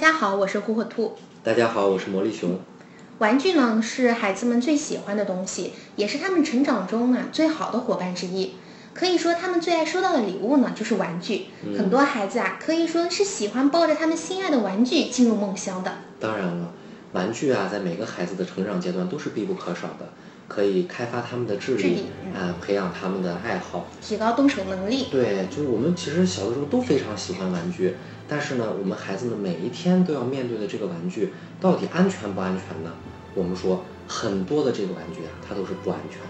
家好，我是火火兔。大家好，我是魔力熊。玩具呢是孩子们最喜欢的东西，也是他们成长中啊最好的伙伴之一。可以说，他们最爱收到的礼物呢就是玩具。很多孩子啊，可以说是喜欢抱着他们心爱的玩具进入梦乡的。当然了，玩具啊，在每个孩子的成长阶段都是必不可少的，可以开发他们的智力啊，培养他们的爱好，提高动手能力。对，就是我们其实小的时候都非常喜欢玩具，但是呢，我们孩子们每一天都要面对的这个玩具到底安全不安全呢？我们说很多的这个玩具啊，它都是不安全的。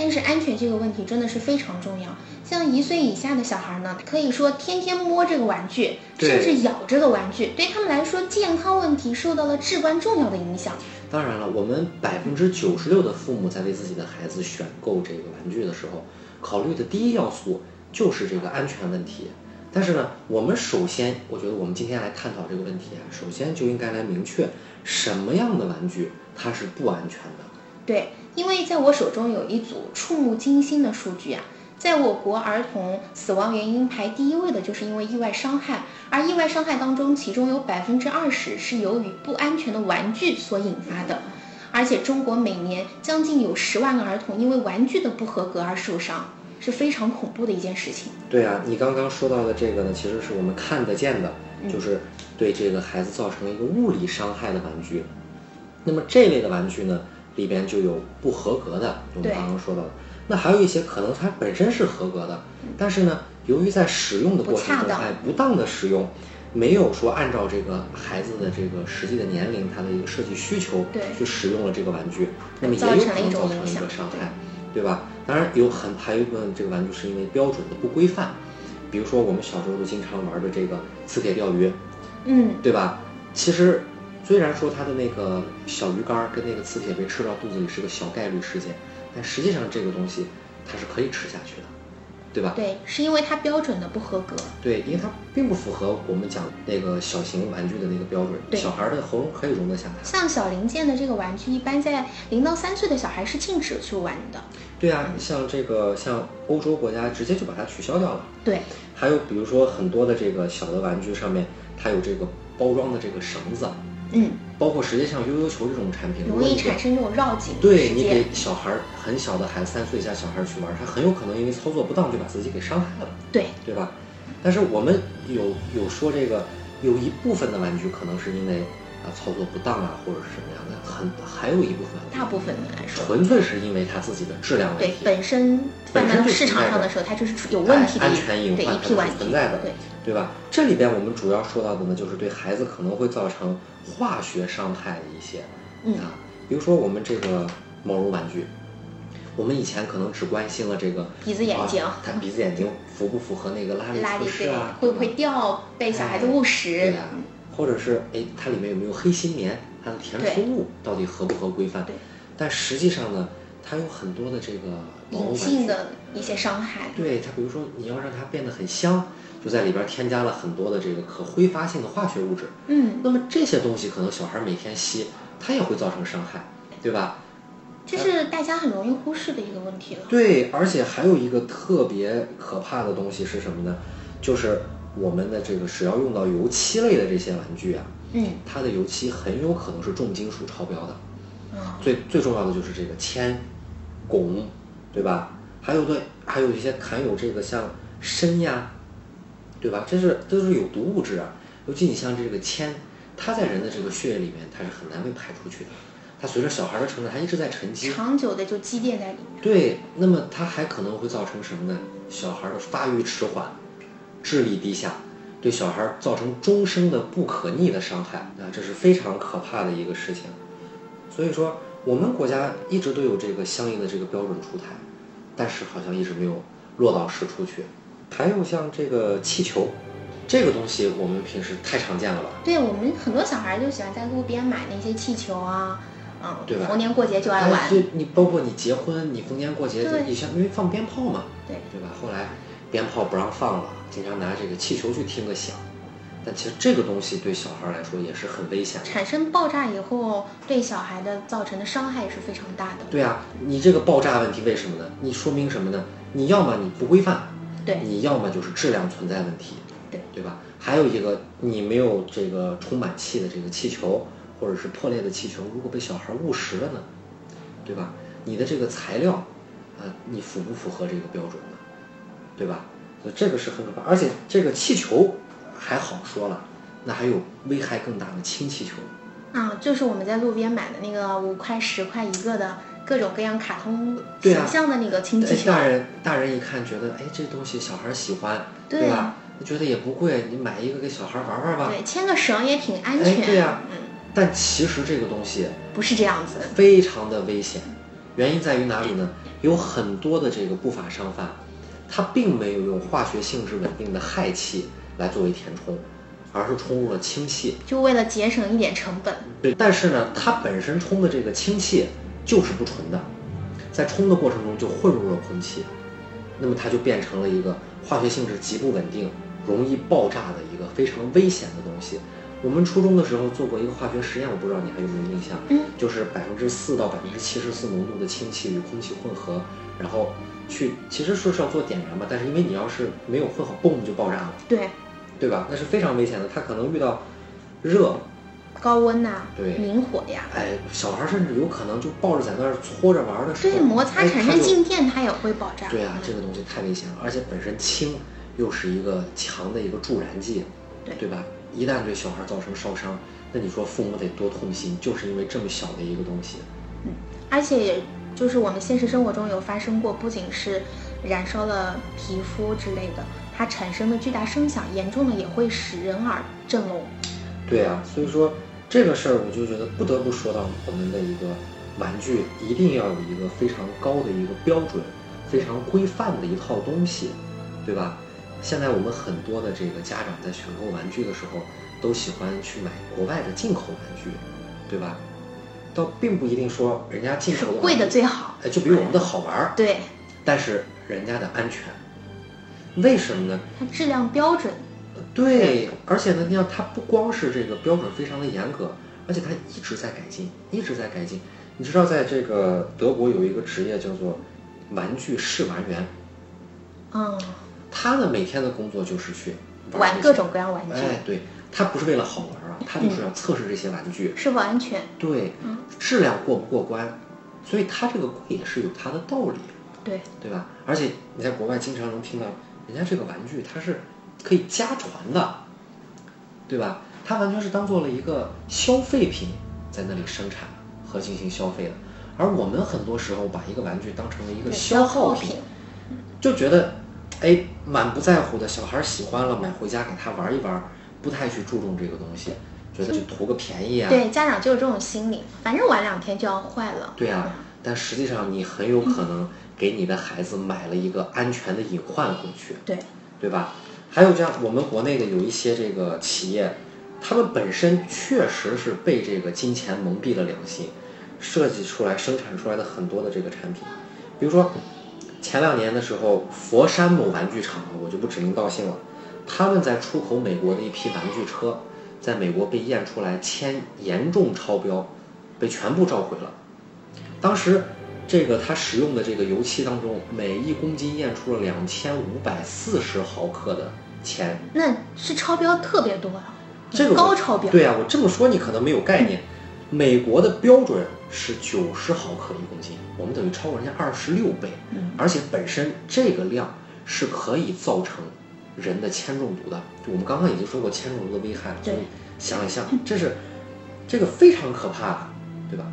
但是安全这个问题真的是非常重要。像一岁以下的小孩呢，可以说天天摸这个玩具，甚至咬这个玩具，对他们来说健康问题受到了至关重要的影响。当然了，我们百分之九十六的父母在为自己的孩子选购这个玩具的时候，考虑的第一要素就是这个安全问题。但是呢，我们首先，我觉得我们今天来探讨这个问题啊，首先就应该来明确什么样的玩具它是不安全的。对。因为在我手中有一组触目惊心的数据啊，在我国儿童死亡原因排第一位的就是因为意外伤害，而意外伤害当中，其中有百分之二十是由于不安全的玩具所引发的，而且中国每年将近有十万个儿童因为玩具的不合格而受伤，是非常恐怖的一件事情。对啊，你刚刚说到的这个呢，其实是我们看得见的，就是对这个孩子造成一个物理伤害的玩具。那么这类的玩具呢？里边就有不合格的，我们刚刚说到的。那还有一些可能它本身是合格的，但是呢，由于在使用的过程中，哎，不当的使用，没有说按照这个孩子的这个实际的年龄，他的一个设计需求，去使用了这个玩具，那么也有可能造成一个伤害，对吧？当然有很还有一部分这个玩具是因为标准的不规范，比如说我们小时候都经常玩的这个磁铁钓鱼，嗯，对吧？其实。虽然说它的那个小鱼干跟那个磁铁被吃到肚子里是个小概率事件，但实际上这个东西它是可以吃下去的，对吧？对，是因为它标准的不合格。对，因为它并不符合我们讲那个小型玩具的那个标准，小孩的喉咙可以容得下它。像小零件的这个玩具，一般在零到三岁的小孩是禁止去玩的。对啊，像这个像欧洲国家直接就把它取消掉了。对，还有比如说很多的这个小的玩具上面，它有这个包装的这个绳子。嗯，包括实际上悠悠球这种产品，容易产生这种绕颈。对你给小孩很小的孩子，三岁以下小孩去玩，他很有可能因为操作不当就把自己给伤害了。对，对吧？但是我们有有说这个，有一部分的玩具可能是因为啊操作不当啊，或者是什么样的，很还有一部分，大部分的来说，纯粹是因为它自己的质量问题。对，本身放到市场上的时候，它就是有问题的安全隐患存在的，对对吧？这里边我们主要说到的呢，就是对孩子可能会造成。化学伤害的一些，啊，比如说我们这个毛绒玩具，我们以前可能只关心了这个鼻子眼睛，它鼻子眼睛符不符合那个拉力测试啊？会不会掉？被小孩子误食？对呀，或者是哎，它里面有没有黑心棉？它的填充物到底合不合规范？对。但实际上呢，它有很多的这个隐性的一些伤害。对它，比如说你要让它变得很香。就在里边添加了很多的这个可挥发性的化学物质，嗯，那么这些东西可能小孩每天吸，它也会造成伤害，对吧？这是大家很容易忽视的一个问题了。对，而且还有一个特别可怕的东西是什么呢？就是我们的这个只要用到油漆类的这些玩具啊，嗯，它的油漆很有可能是重金属超标的，最最重要的就是这个铅、汞，对吧？还有对，还有一些含有这个像砷呀。对吧？这是都是有毒物质啊，尤其你像这个铅，它在人的这个血液里面，它是很难被排出去的。它随着小孩的成长，它一直在沉积，长久的就积淀在里面。对，那么它还可能会造成什么呢？小孩的发育迟缓，智力低下，对小孩造成终生的不可逆的伤害啊，这是非常可怕的一个事情。所以说，我们国家一直都有这个相应的这个标准出台，但是好像一直没有落到实处去。还有像这个气球，这个东西我们平时太常见了吧？对我们很多小孩就喜欢在路边买那些气球啊，嗯，对吧？逢年过节就爱玩。对，你包括你结婚，你逢年过节，你像因为放鞭炮嘛，对对吧？后来鞭炮不让放了，经常拿这个气球去听个响。但其实这个东西对小孩来说也是很危险，产生爆炸以后对小孩的造成的伤害也是非常大的。对啊，你这个爆炸问题为什么呢？你说明什么呢？你要么你不规范。对，你要么就是质量存在问题，对对吧？还有一个，你没有这个充满气的这个气球，或者是破裂的气球，如果被小孩误食了呢，对吧？你的这个材料，啊，你符不符合这个标准呢？对吧？所以这个是很可怕。而且这个气球还好说了，那还有危害更大的氢气球。啊，就是我们在路边买的那个五块十块一个的各种各样卡通形象的那个氢气球。大人大人一看觉得，哎，这东西小孩喜欢，对对吧？觉得也不贵，你买一个给小孩玩玩吧。对，牵个绳也挺安哎，全。对呀、嗯，但其实这个东西不是这样子。非常的危险，原因在于哪里呢？有很多的这个不法商贩，他并没有用化学性质稳定的氦气来作为填充，而是充入了氢气。就为了节省一点成本。对，但是呢，它本身充的这个氢气就是不纯的，在充的过程中就混入了空气，那么它就变成了一个化学性质极不稳定、容易爆炸的一个非常危险的东西。我们初中的时候做过一个化学实验，我不知道你还有没有印象？嗯，就是百分之四到百分之七十四浓度的氢气与空气混合，然后去其实说是要做点燃嘛，但是因为你要是没有混好，嘣就爆炸了，对，对吧？那是非常危险的，它可能遇到热，高温呐、对明火呀，哎，小孩甚至有可能就抱着在那儿搓着玩的时候，对，摩擦哎产生。静电，它也会爆炸。对啊，嗯这个东西太危险了，而且本身氢又是一个强的一个助燃剂，对对吧？一旦对小孩造成烧伤，那你说父母得多痛心，就是因为这么小的一个东西。嗯而且也就是我们现实生活中有发生过，不仅是燃烧了皮肤之类的，它产生的巨大声响，严重的也会使人耳震聋。对啊，所以说这个事儿，我就觉得不得不说到我们的一个玩具一定要有一个非常高的一个标准，非常规范的一套东西，对吧？现在我们很多的这个家长在选购玩具的时候，都喜欢去买国外的进口玩具，对吧？倒并不一定说人家进口的贵的最好。哎，就比我们的好玩儿，对，但是人家的安全，为什么呢？它质量标准。对，而且呢，你看它不光是这个标准非常的严格，而且它一直在改进，一直在改进。你知道，在这个德国有一个职业叫做玩具试玩员，嗯，他呢每天的工作就是去玩各种各样玩具，哎，对，他不是为了好玩啊，他就是要测试这些玩具，是否安全？对，嗯质量过不过关，所以他这个贵也是有它的道理，对，对吧？而且你在国外经常能听到，人家这个玩具它是可以家传的，对吧？它完全是当做了一个消费品在那里生产和进行消费的，而我们很多时候把一个玩具当成了一个消耗品。就觉得，哎，满不在乎的小孩喜欢了，买回家给他玩一玩，不太去注重这个东西，觉得就图个便宜啊。对，家长就是这种心理，反正玩两天就要坏了。对啊，但实际上你很有可能给你的孩子买了一个安全的隐患回去，对，对吧？还有这样，我们国内的有一些这个企业，他们本身确实是被这个金钱蒙蔽了良心，设计出来、生产出来的很多的这个产品，比如说前两年的时候，佛山某玩具厂，我就不指名道姓了，他们在出口美国的一批玩具车，在美国被验出来铅严重超标，被全部召回了。当时这个它使用的这个油漆当中，每一公斤验出了两千五百四十毫克的铅，那是超标特别多了，这个高超标。对啊，我这么说你可能没有概念。美国的标准是九十毫克一公斤，我们等于超过人家二十六倍，嗯而且本身这个量是可以造成人的铅中毒的。就我们刚刚已经说过铅中毒的危害，所以对想一想，这是这个非常可怕的，对吧？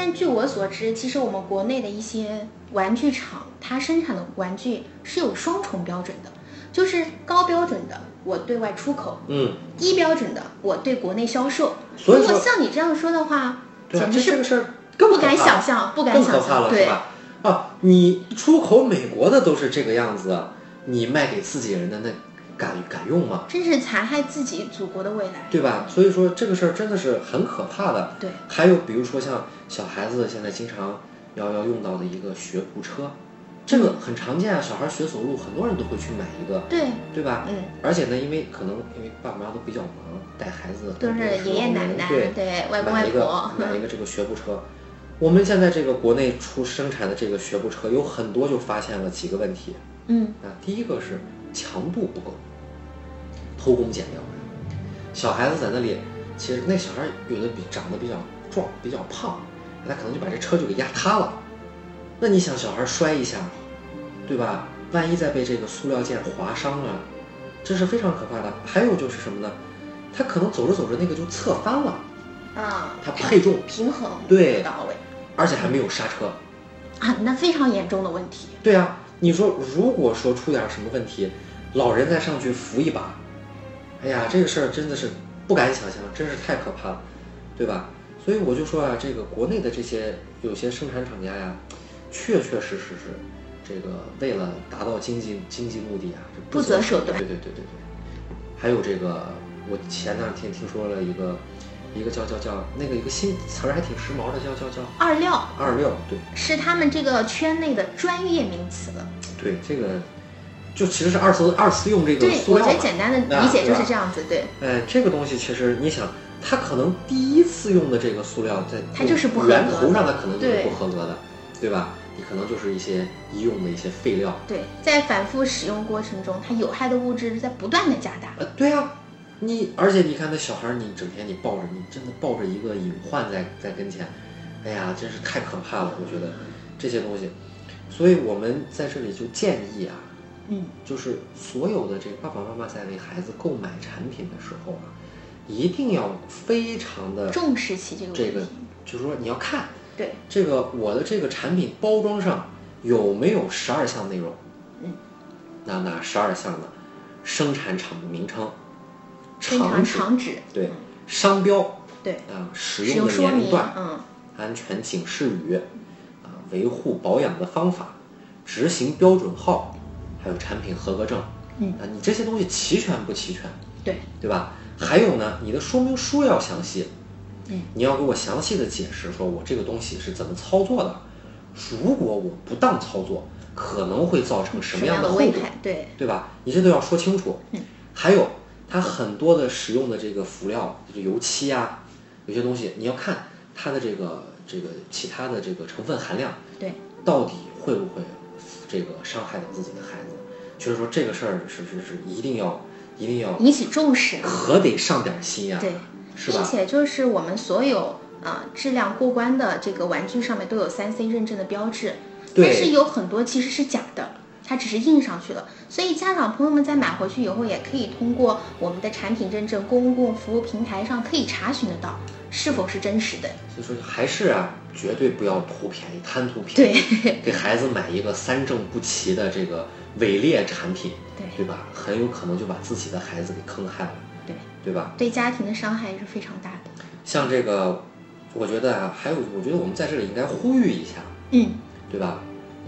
但据我所知，其实我们国内的一些玩具厂，它生产的玩具是有双重标准的，就是高标准的我对外出口，嗯，低标准的我对国内销售。所以如果像你这样说的话，简直是这这个事儿不敢想象，不敢想象。了，是对，吧？啊，你出口美国的都是这个样子，你卖给自己人的那敢敢用吗？真是残害自己祖国的未来。对吧？所以说这个事儿真的是很可怕的。对，还有比如说像小孩子现在经常要要用到的一个学步车，这个很常见啊，小孩学走路，很多人都会去买一个，对，对吧？嗯，而且呢，因为可能因为爸爸妈妈都比较忙，带孩子都是爷爷奶奶，对，对，外公外婆。买一个 这个学步车。我们现在这个国内出生产的这个学步车有很多就发现了几个问题嗯，啊，第一个是强度不够，偷工减料。小孩子在那里，其实那小孩有的比长得比较壮，比较胖，他可能就把这车就给压塌了。那你想，小孩摔一下，对吧？万一再被这个塑料件划伤了，这是非常可怕的。还有就是什么呢？他可能走着走着那个就侧翻了，啊，他配重平衡对不到位而且还没有刹车。啊，那非常严重的问题。对啊，你说如果说出点什么问题，老人再上去扶一把，哎呀，这个事儿真的是不敢想象，真是太可怕了，对吧？所以我就说啊，这个国内的这些有些生产厂家呀，确确实实是这个为了达到经济经济目的啊，这不择手段对对对对对。还有这个，我前两天听说了一个一个叫叫叫那个一个新词儿还挺时髦的，叫叫叫二料二料，对。是他们这个圈内的专业名词了。对，这个就其实是二次二次用这个对，塑料嘛我觉得简单的理解就是这样子。对，哎，这个东西其实你想，它可能第一次用的这个塑料在它就是不合格的源头上，它可能就是不合格的，对吧？你可能就是一些医用的一些废料。对，在反复使用过程中，它有害的物质在不断的加大。呃，对啊，你而且你看那小孩儿，你整天你抱着，你真的抱着一个隐患在在跟前，哎呀，真是太可怕了，我觉得这些东西。所以我们在这里就建议啊，嗯，就是所有的这个爸爸妈妈在为孩子购买产品的时候啊，一定要非常的重视起这个这个就是说你要看对，这个我的这个产品包装上有没有十二项内容？嗯，那哪十二项呢？生产厂的名称、生产厂址厂址，对嗯，商标对，啊，使使用的年龄段、嗯，安全警示语啊，维护保养的方法、执行标准号，还有产品合格证。嗯啊，你这些东西齐全不齐全？对，对吧？还有呢，你的说明书要详细，嗯，你要给我详细的解释，说我这个东西是怎么操作的，如果我不当操作，可能会造成什么样的后果？对，对吧？你这都要说清楚。嗯，还有它很多的使用的这个辅料，就是油漆啊，有些东西你要看它的这个这个其他的这个成分含量，对，到底会不会这个伤害到自己的孩子？就是说这个事儿是是是一定要一定要引起重视。可得上点心呀、对，是吧？并且就是我们所有呃质量过关的这个玩具上面都有三 C 认证的标志，对但是有很多其实是假的，它只是印上去了。所以家长朋友们在买回去以后，也可以通过我们的产品认证公共服务平台上可以查询得到是否是真实的。所以说还是啊，绝对不要图便宜、贪图便宜，对给孩子买一个三证不齐的这个伪劣产品，对对吧？很有可能就把自己的孩子给坑害了，对，对吧？对家庭的伤害也是非常大的。像这个，我觉得啊，还有，我觉得我们在这里应该呼吁一下，嗯，对吧？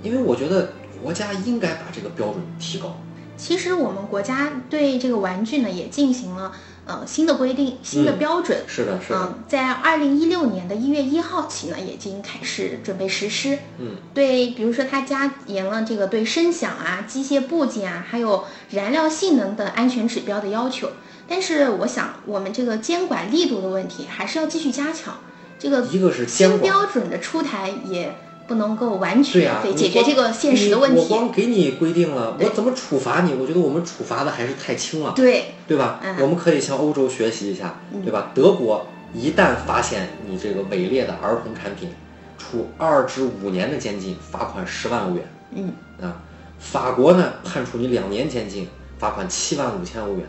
因为我觉得国家应该把这个标准提高。其实我们国家对这个玩具呢也进行了呃新的规定、新的嗯标准。是的，是的，嗯，在二零一六年的一月一号起呢，已经开始准备实施。嗯，对，比如说它加严了这个对声响啊、机械部件啊，还有燃料性能等安全指标的要求。但是我想，我们这个监管力度的问题还是要继续加强。这个一个是新标准的出台也不能够完、全解决这个现实的问题我题。光给你规定了，我怎么处罚你？我觉得我们处罚的还是太轻了。对，对吧？嗯我们可以向欧洲学习一下，对吧？德国一旦发现你这个伪劣的儿童产品，处二至五年的监禁，罚款十万欧元嗯，啊。法国呢，判处你两年监禁，罚款七万五千欧元。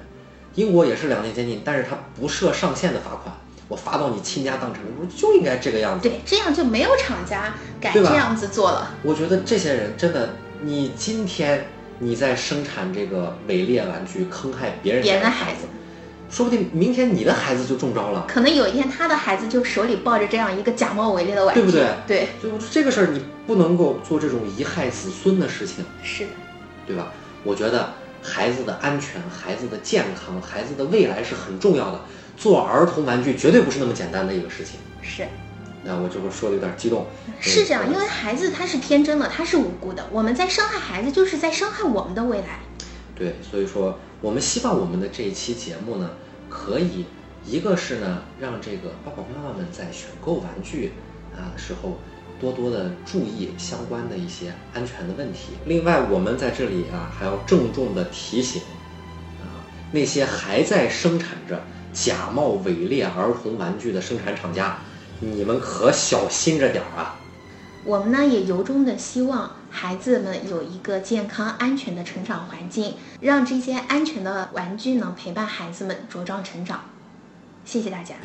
英国也是两年监禁，但是它不设上限的罚款，我发到你倾家荡产，我说就应该这个样子。对，这样就没有厂家敢这样子做了。我觉得这些人真的，你今天你在生产这个伪劣玩具，坑害别人别人的孩孩子，说不定明天你的孩子就中招了。可能有一天他的孩子就手里抱着这样一个假冒伪劣的玩具，对不对对，所以我说这个事儿你不能够做这种贻害子孙的事情，是的，对吧？我觉得孩子的安全、孩子的健康、孩子的未来是很重要的。做儿童玩具绝对不是那么简单的一个事情。是那我这不是说的有点激动，是这样，因为为孩子他是天真的，他是无辜的。我们在伤害孩子，就是在伤害我们的未来。对，所以说我们希望我们的这一期节目呢，可以一个是呢，让这个爸爸妈妈们在选购玩具啊时候多多的注意相关的一些安全的问题。另外，我们在这里啊还要郑重的提醒啊，那些还在生产着假冒伪劣儿童玩具的生产厂家，你们可小心着点儿啊！我们呢也由衷的希望孩子们有一个健康安全的成长环境，让这些安全的玩具呢陪伴孩子们茁壮成长。谢谢大家。